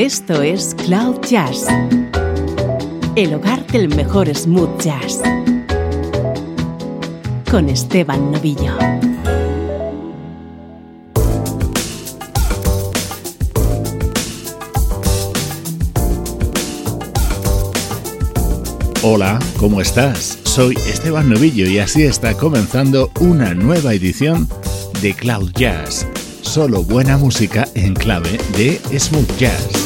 Esto es Cloud Jazz, el hogar del mejor smooth jazz, con Esteban Novillo. Hola, ¿cómo estás? Soy Esteban Novillo y así está comenzando una nueva edición de Cloud Jazz. Solo buena música en clave de smooth jazz.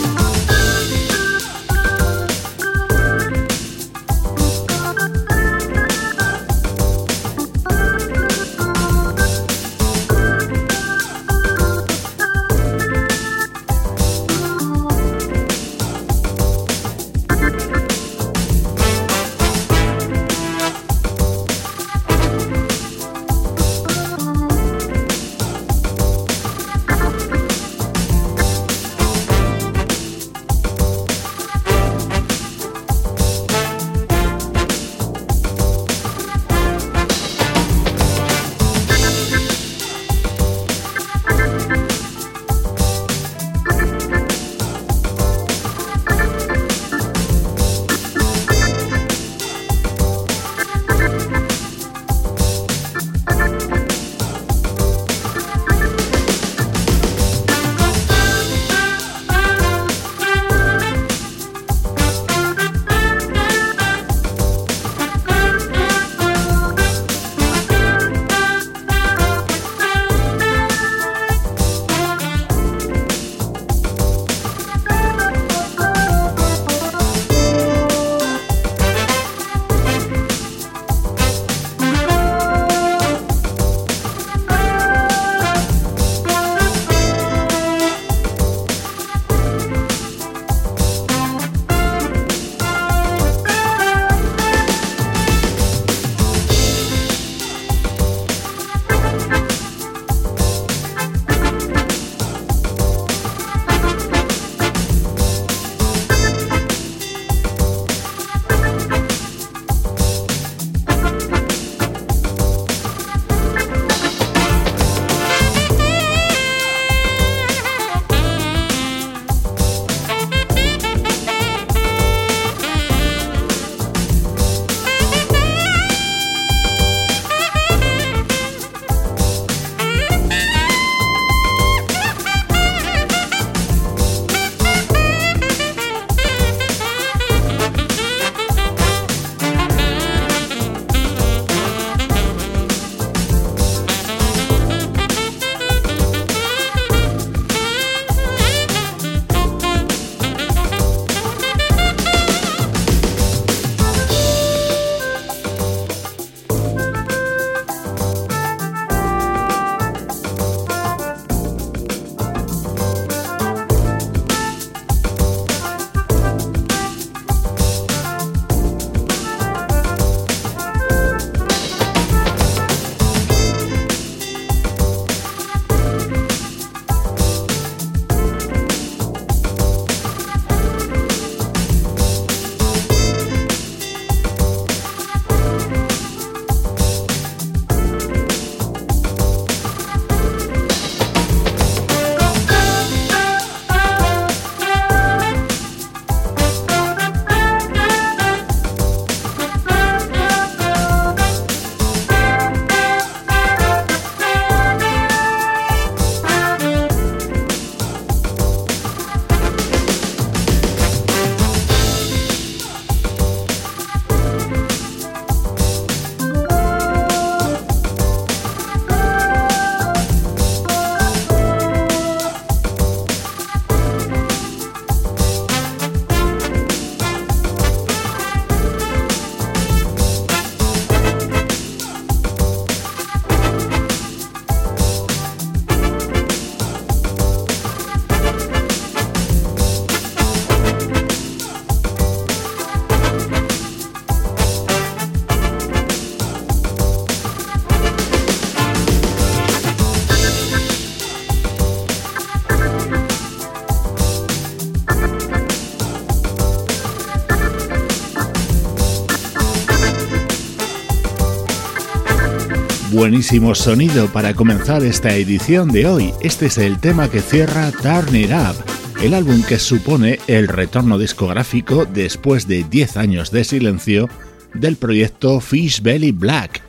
Buenísimo sonido para comenzar esta edición de hoy. Este es el tema que cierra Turn It Up, el álbum que supone el retorno discográfico después de 10 años de silencio del proyecto Fish Belly Black.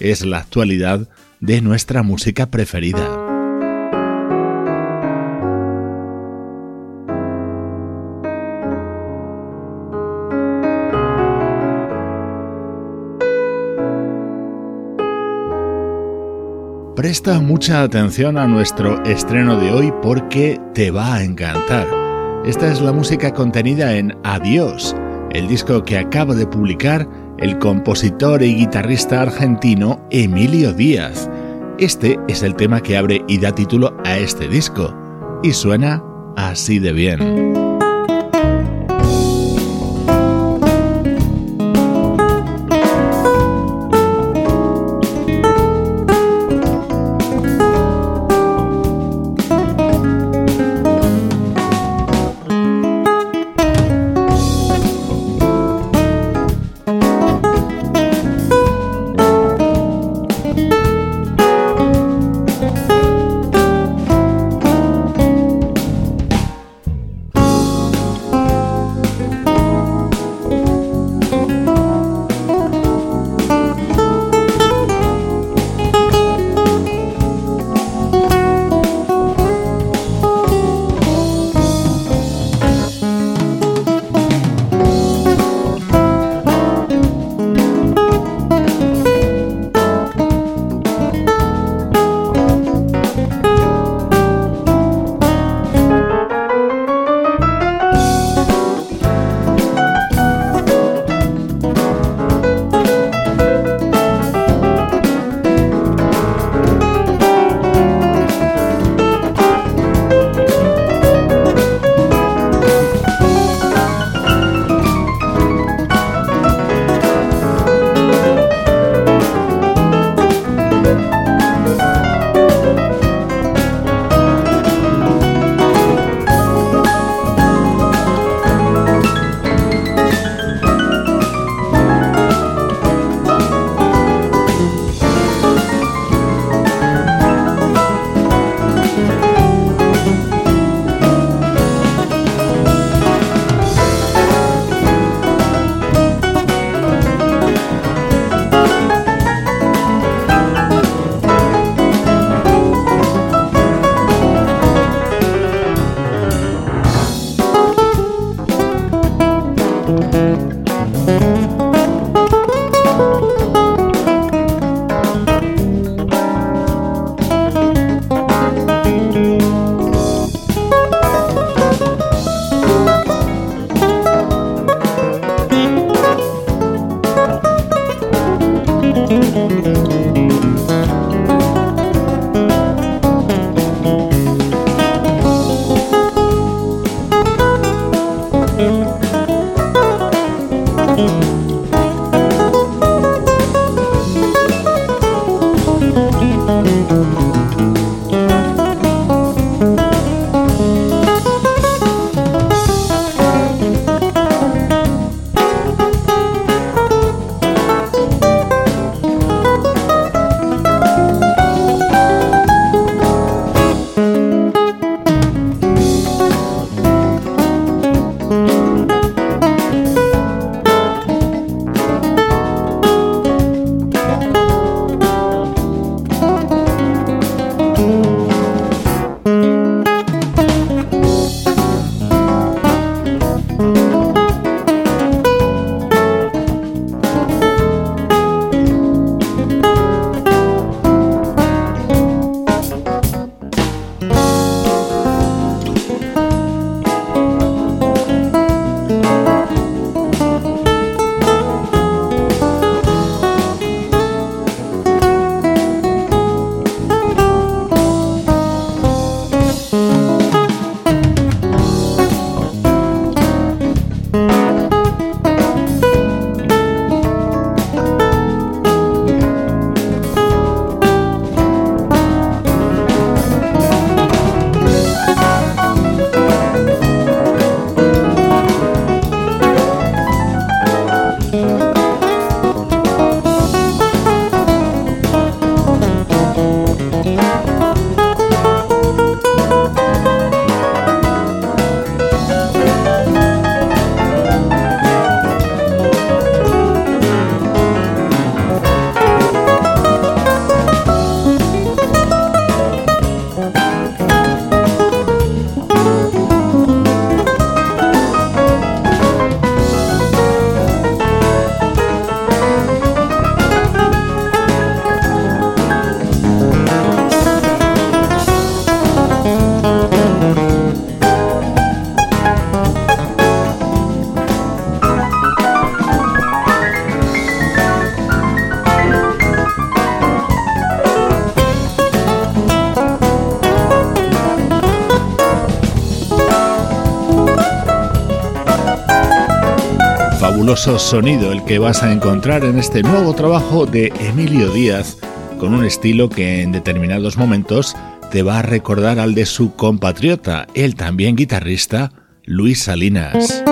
Es la actualidad de nuestra música preferida. Presta mucha atención a nuestro estreno de hoy porque te va a encantar. Esta es la música contenida en Adiós, el disco que acaba de publicar el compositor y guitarrista argentino Emilio Díaz. Este es el tema que abre y da título a este disco, y suena así de bien. Fabuloso sonido el que vas a encontrar en este nuevo trabajo de Emilio Díaz, con un estilo que en determinados momentos te va a recordar al de su compatriota, el también guitarrista, Luis Salinas.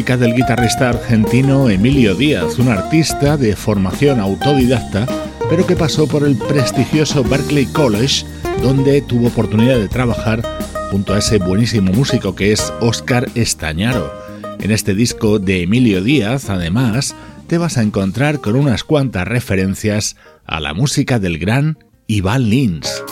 Del guitarrista argentino Emilio Díaz, un artista de formación autodidacta, pero que pasó por el prestigioso Berklee College, donde tuvo oportunidad de trabajar junto a ese buenísimo músico que es Oscar Estañaro. En este disco de Emilio Díaz, además, te vas a encontrar con unas cuantas referencias a la música del gran Ivan Lins.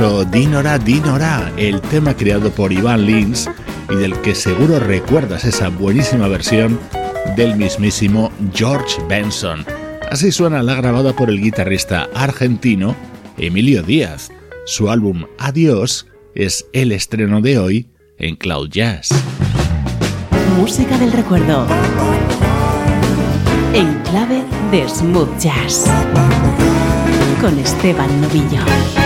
Dinora Dinora, el tema creado por Ivan Lins y del que seguro recuerdas esa buenísima versión del mismísimo George Benson. Así suena la grabada por el guitarrista argentino Emilio Díaz. Su álbum Adiós es el estreno de hoy en Cloud Jazz. Música del recuerdo. En clave de smooth jazz. Con Esteban Novillo.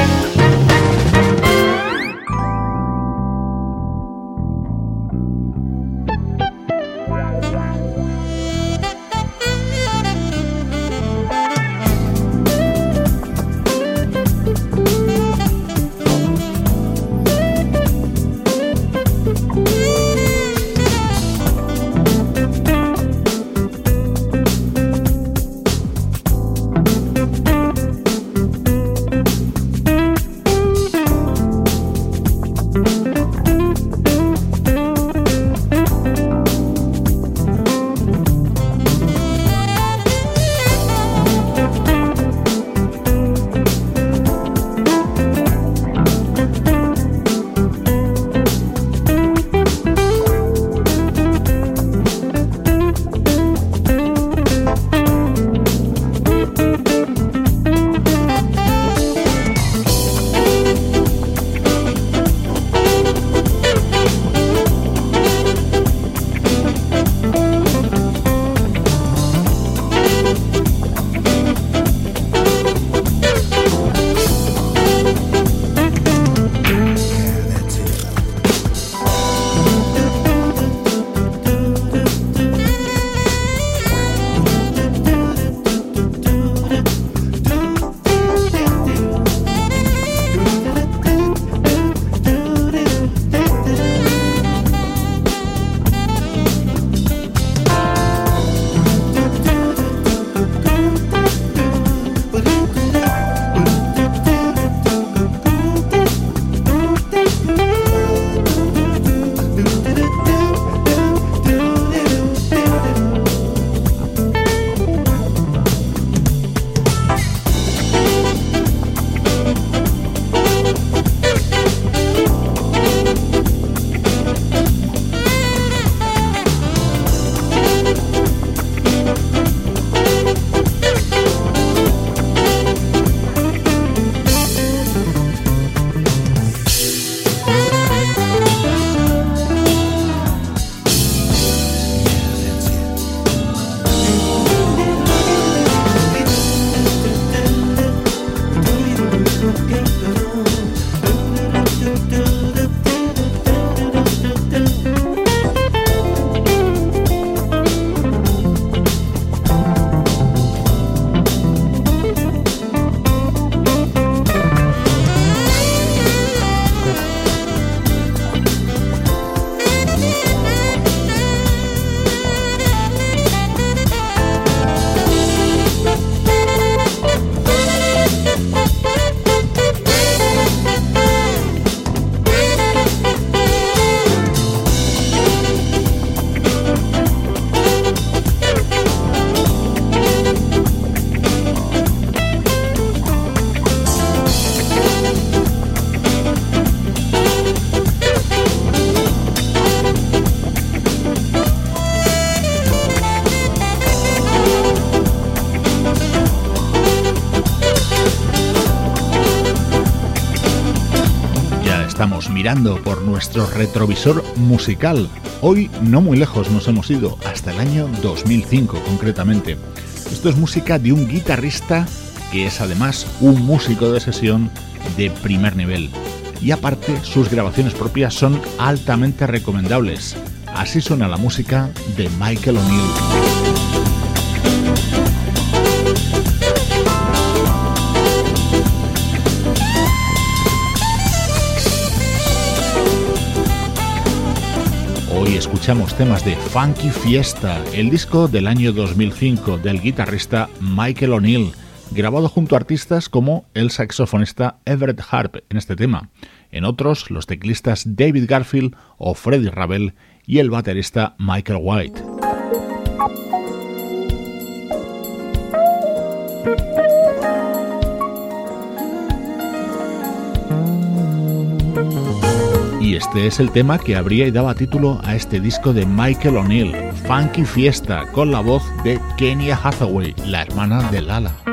Por nuestro retrovisor musical. Hoy no muy lejos nos hemos ido, hasta el año 2005 concretamente. Esto es música de un guitarrista que es además un músico de sesión de primer nivel. Y aparte, sus grabaciones propias son altamente recomendables. Así suena la música de Michael O'Neill. Escuchamos temas de Funky Fiesta, el disco del año 2005 del guitarrista Michael O'Neill, grabado junto a artistas como el saxofonista Everett Harp en este tema, en otros los teclistas David Garfield o Freddie Ravel y el baterista Michael White. Y este es el tema que abría y daba título a este disco de Michael O'Neill, Funky Fiesta, con la voz de Kenya Hathaway, la hermana de Lala.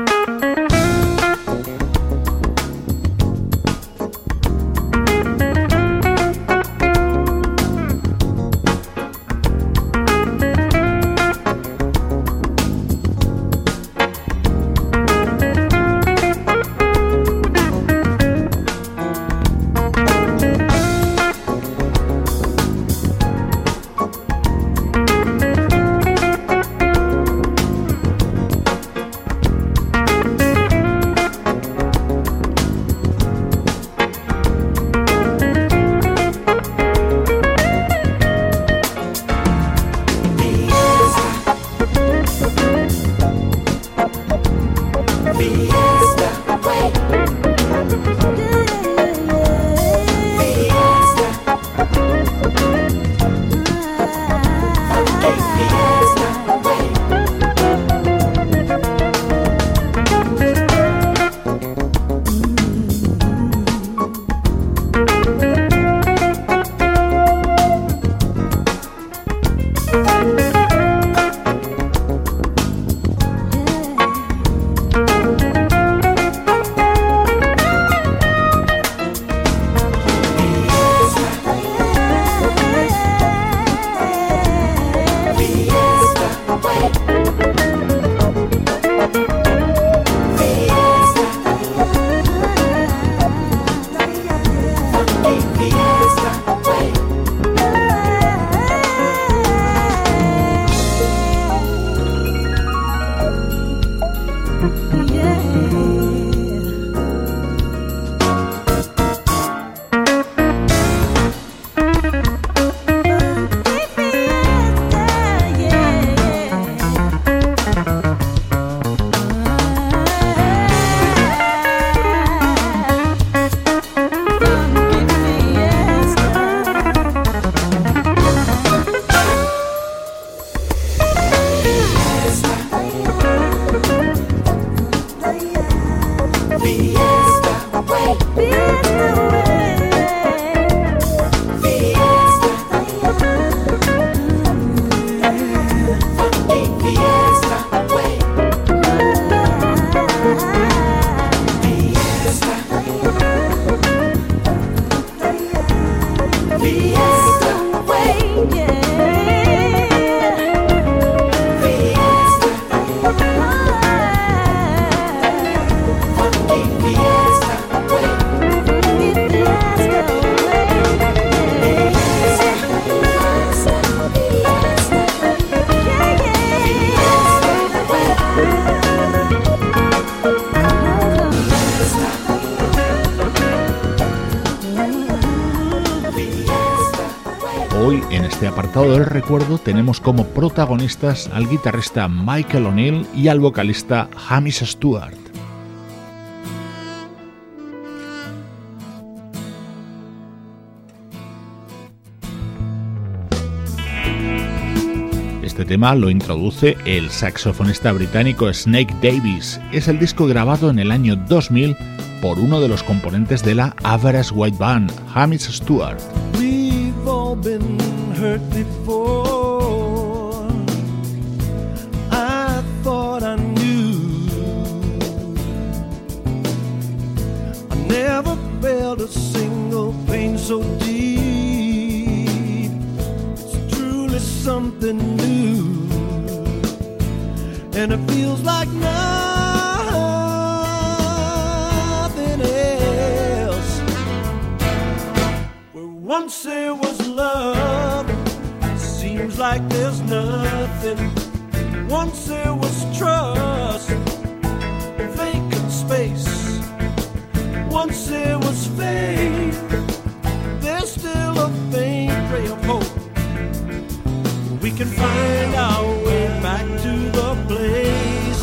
Del recuerdo tenemos como protagonistas al guitarrista Michael O'Neill y al vocalista Hamish Stewart. Este tema lo introduce el saxofonista británico Snake Davis. Es el disco grabado en el año 2000 por uno de los componentes de la Average White Band, Hamish Stewart. hurt before. I thought I knew. I never felt a single pain so deep. It's truly something new. And it feels like nothing else. Where once there was love seems like there's nothing. Once there was trust, vacant space. Once there was faith, there's still a faint ray of hope. We can find our way back to the place.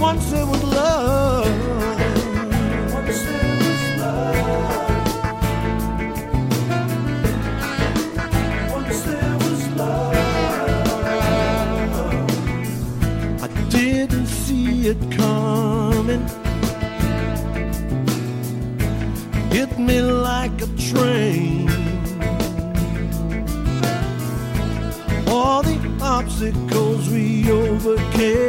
Once there was love. See it coming. Hit me like a train. All the obstacles we overcame,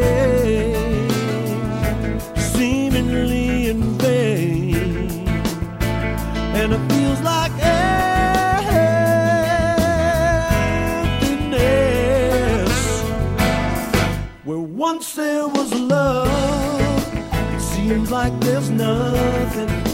like there's nothing.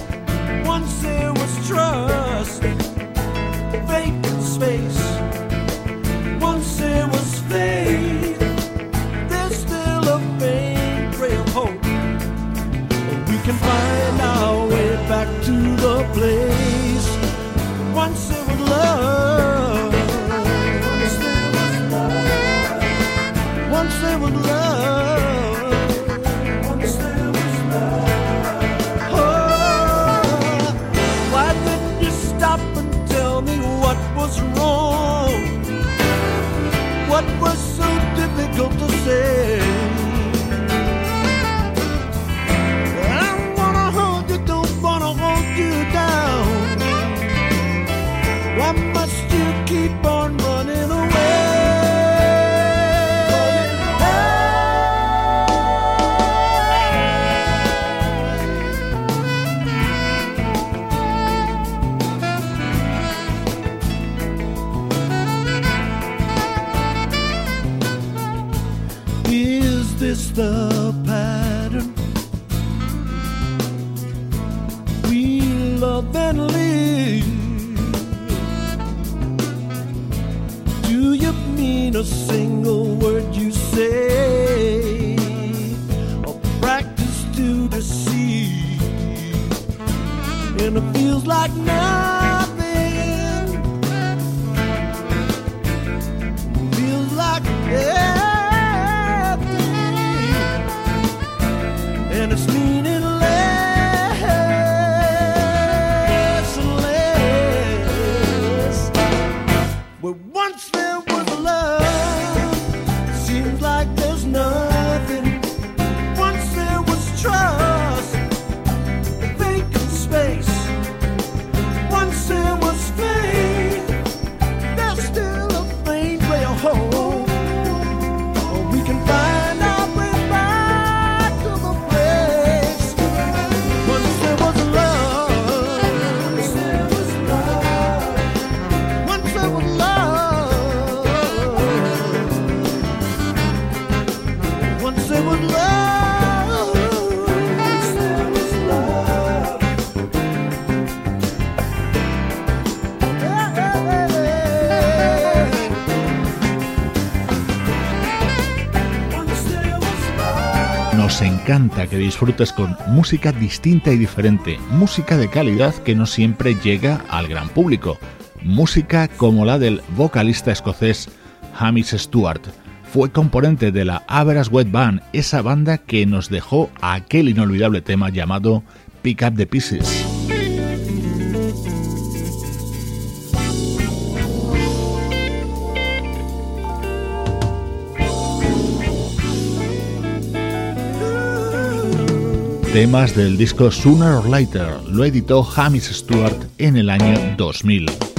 Do you mean a single word you say? Or practice to deceive? And it feels like nothing. Que disfrutes con música distinta y diferente, música de calidad que no siempre llega al gran público, música como la del vocalista escocés Hamish Stewart. Fue componente de la Average Wet Band, esa banda que nos dejó aquel inolvidable tema llamado Pick Up the Pieces. Temas del disco Sooner or Later lo editó Hamish Stewart en el año 2000.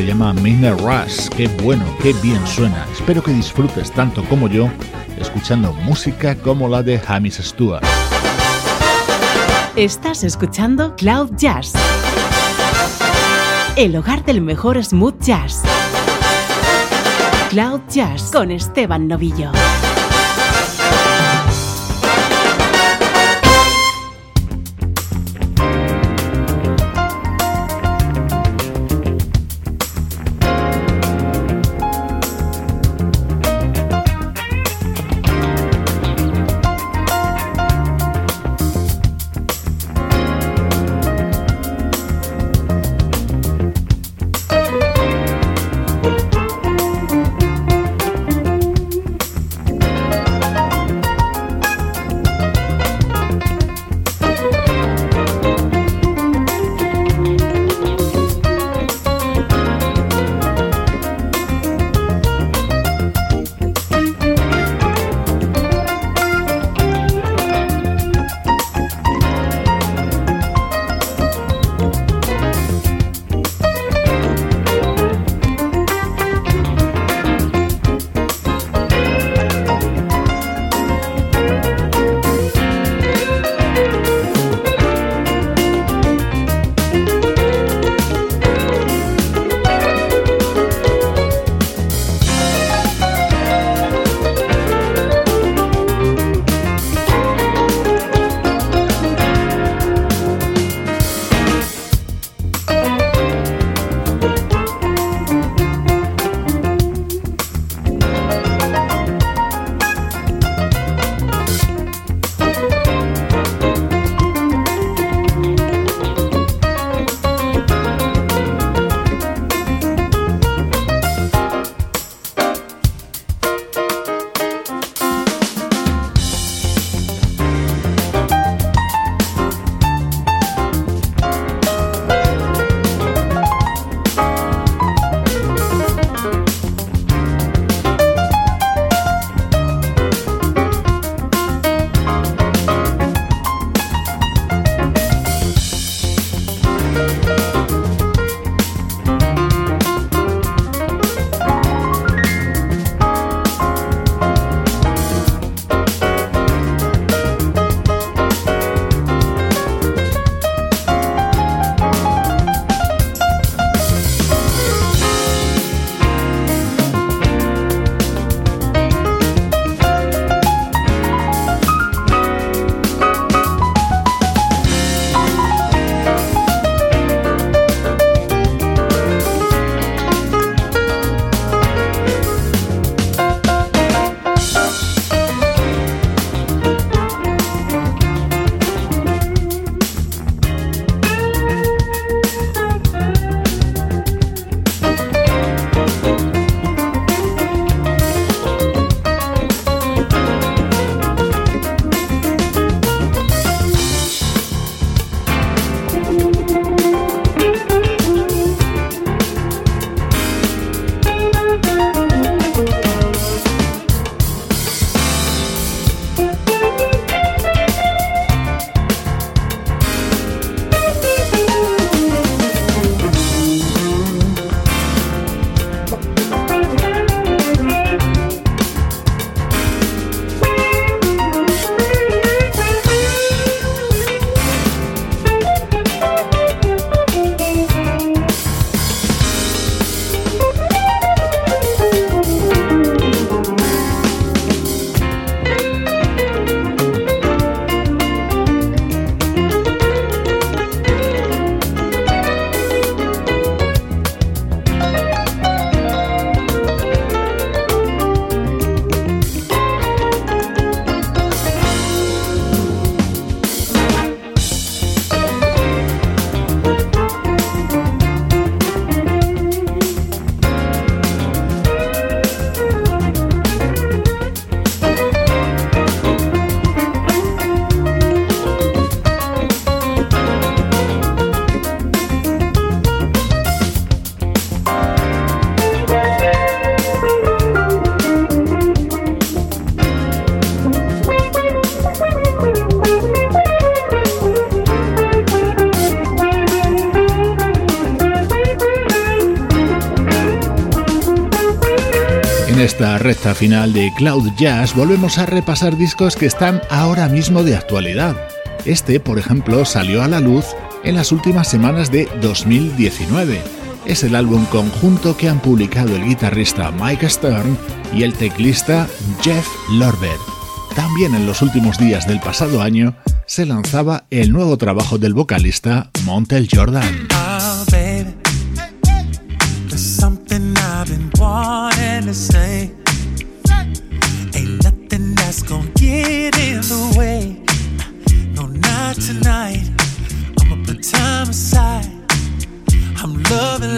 Se llama Midnight Rush. Qué bueno, qué bien suena. Espero que disfrutes tanto como yo escuchando música como la de Hamish Stewart. Estás escuchando Cloud Jazz, el hogar del mejor smooth jazz. Cloud Jazz con Esteban Novillo. Final de Cloud Jazz volvemos a repasar discos que están ahora mismo de actualidad. Este, por ejemplo, salió a la luz en las últimas semanas de 2019. Es el álbum conjunto que han publicado el guitarrista Mike Stern y el teclista Jeff Lorber. También en los últimos días del pasado año se lanzaba el nuevo trabajo del vocalista Montel Jordan.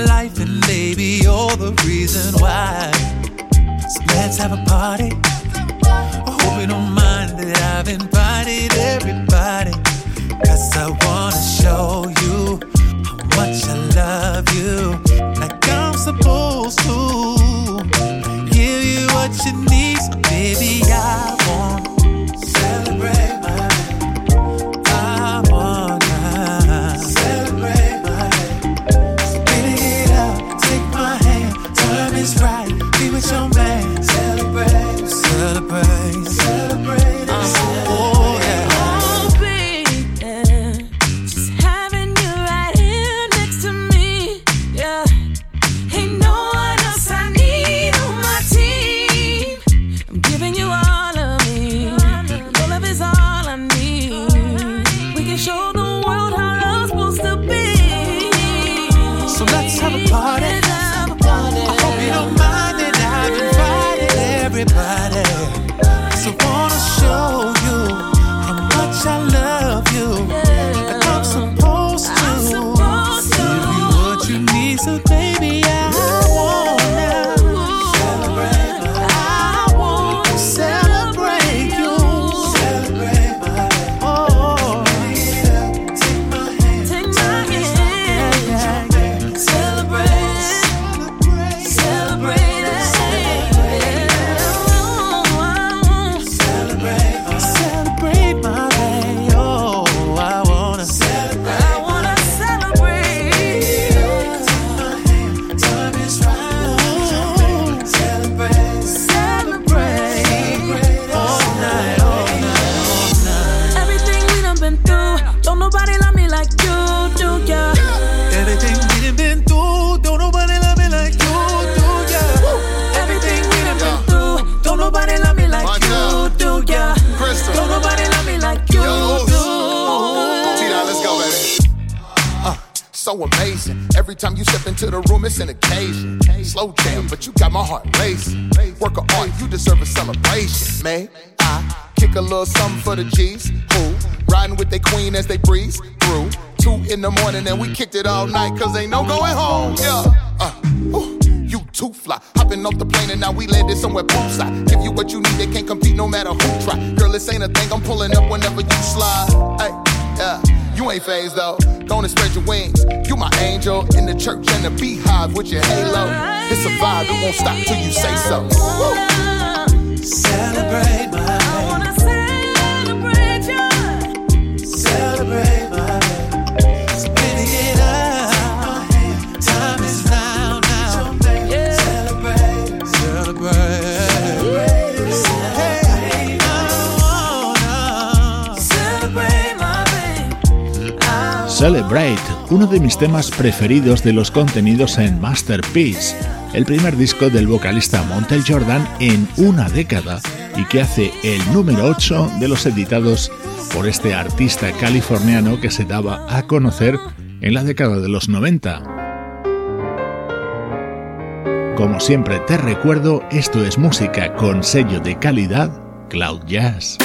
Life, and baby, you're the reason why. So let's have a party. I hope you don't mind that I've invited everybody. Cause I wanna show you how much I love you. Like I'm supposed to. Give you what you need, so baby, I Slow jam, but you got my heart racing. Work of art, you deserve a celebration, man. I kick a little something for the G's. Who riding with their queen as they breeze through. Two in the morning and we kicked it all night, cause ain't no going home. Yeah. Uh, ooh, you too fly. Hopping off the plane and now we landed somewhere poolside. Give you what you need, they can't compete no matter who try. Girl, this ain't a thing, I'm pulling up whenever you slide. Ay yeah. You ain't phased though. Don't spread your wings. You my angel in the church and the beehive with your halo. It's a vibe, it won't stop till you say so. Woo. Celebrate Celebrate, uno de mis temas preferidos de los contenidos en Masterpiece, el primer disco del vocalista Montel Jordan en una década y que hace el número 8 de los editados por este artista californiano que se daba a conocer en la década de los 90. Como siempre te recuerdo, esto es música con sello de calidad Cloud Jazz.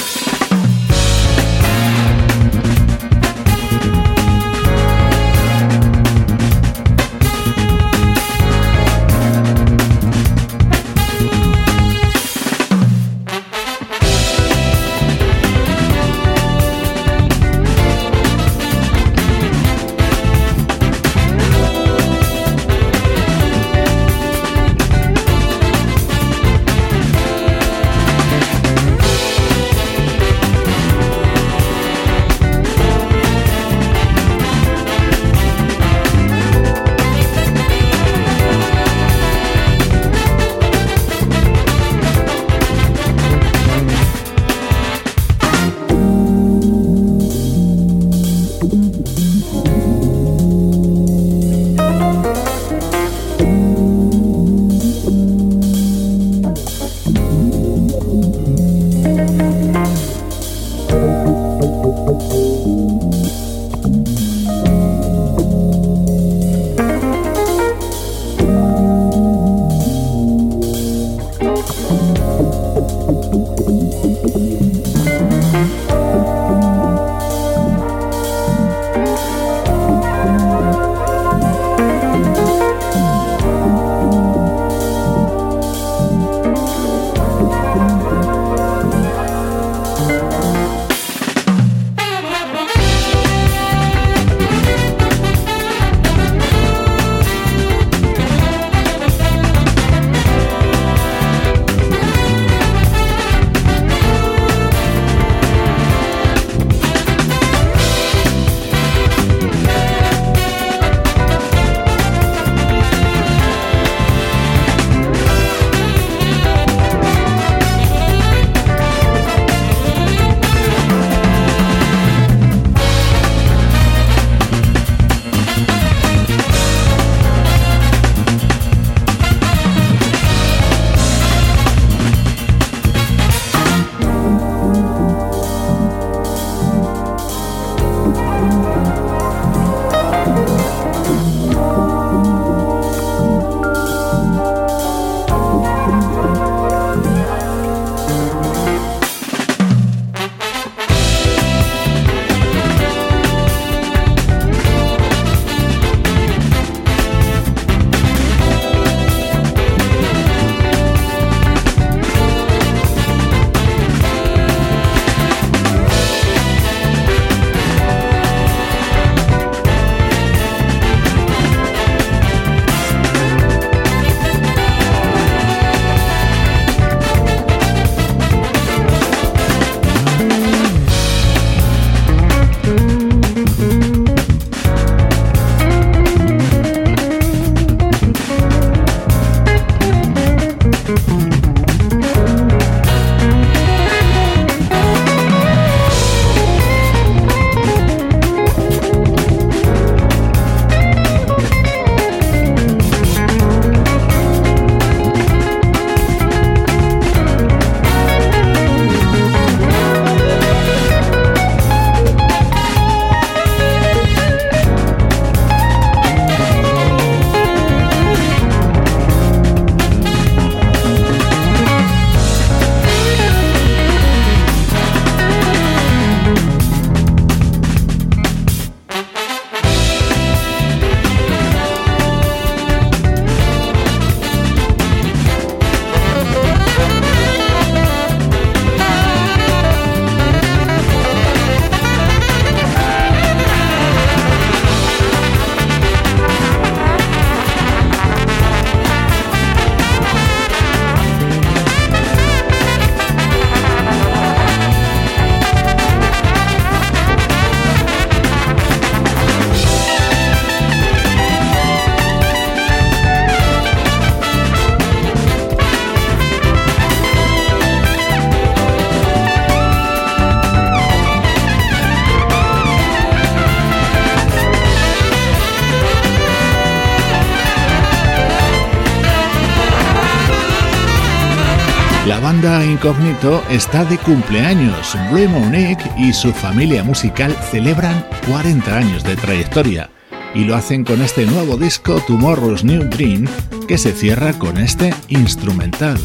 Está de cumpleaños. Blue Monique y su familia musical celebran 40 años de trayectoria y lo hacen con este nuevo disco Tomorrow's New Dream que se cierra con este instrumental.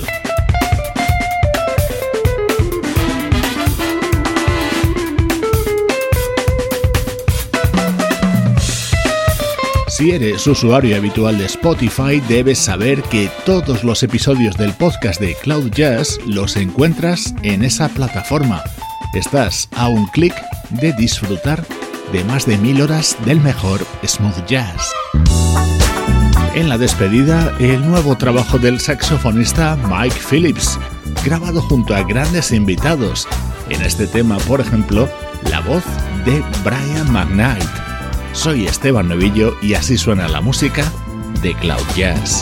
Si eres usuario habitual de Spotify, debes saber que todos los episodios del podcast de Cloud Jazz los encuentras en esa plataforma. Estás a un clic de disfrutar de más de mil horas del mejor smooth jazz. En la despedida, el nuevo trabajo del saxofonista Mike Phillips, grabado junto a grandes invitados. En este tema, por ejemplo, la voz de Brian McKnight. Soy Esteban Novillo y así suena la música de Cloud Jazz.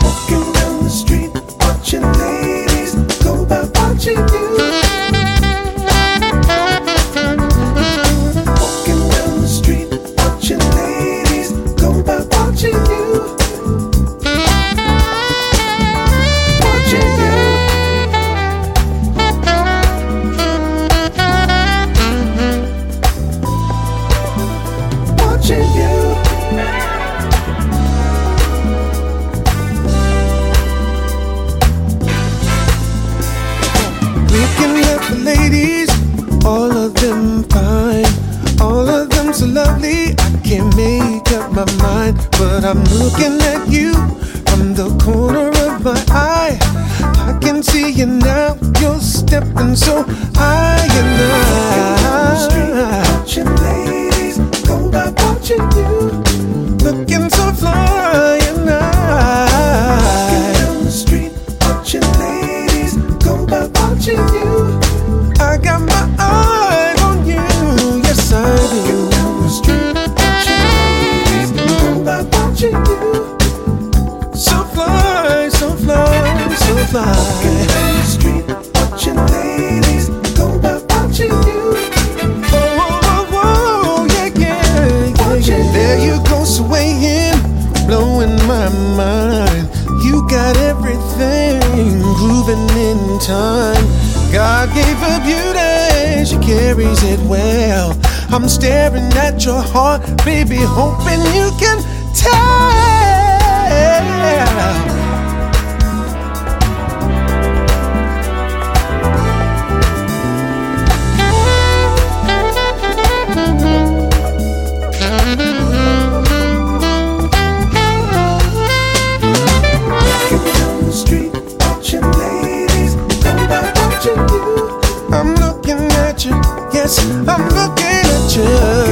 I'm staring at your heart, baby, hoping you can tell. I'm looking at you.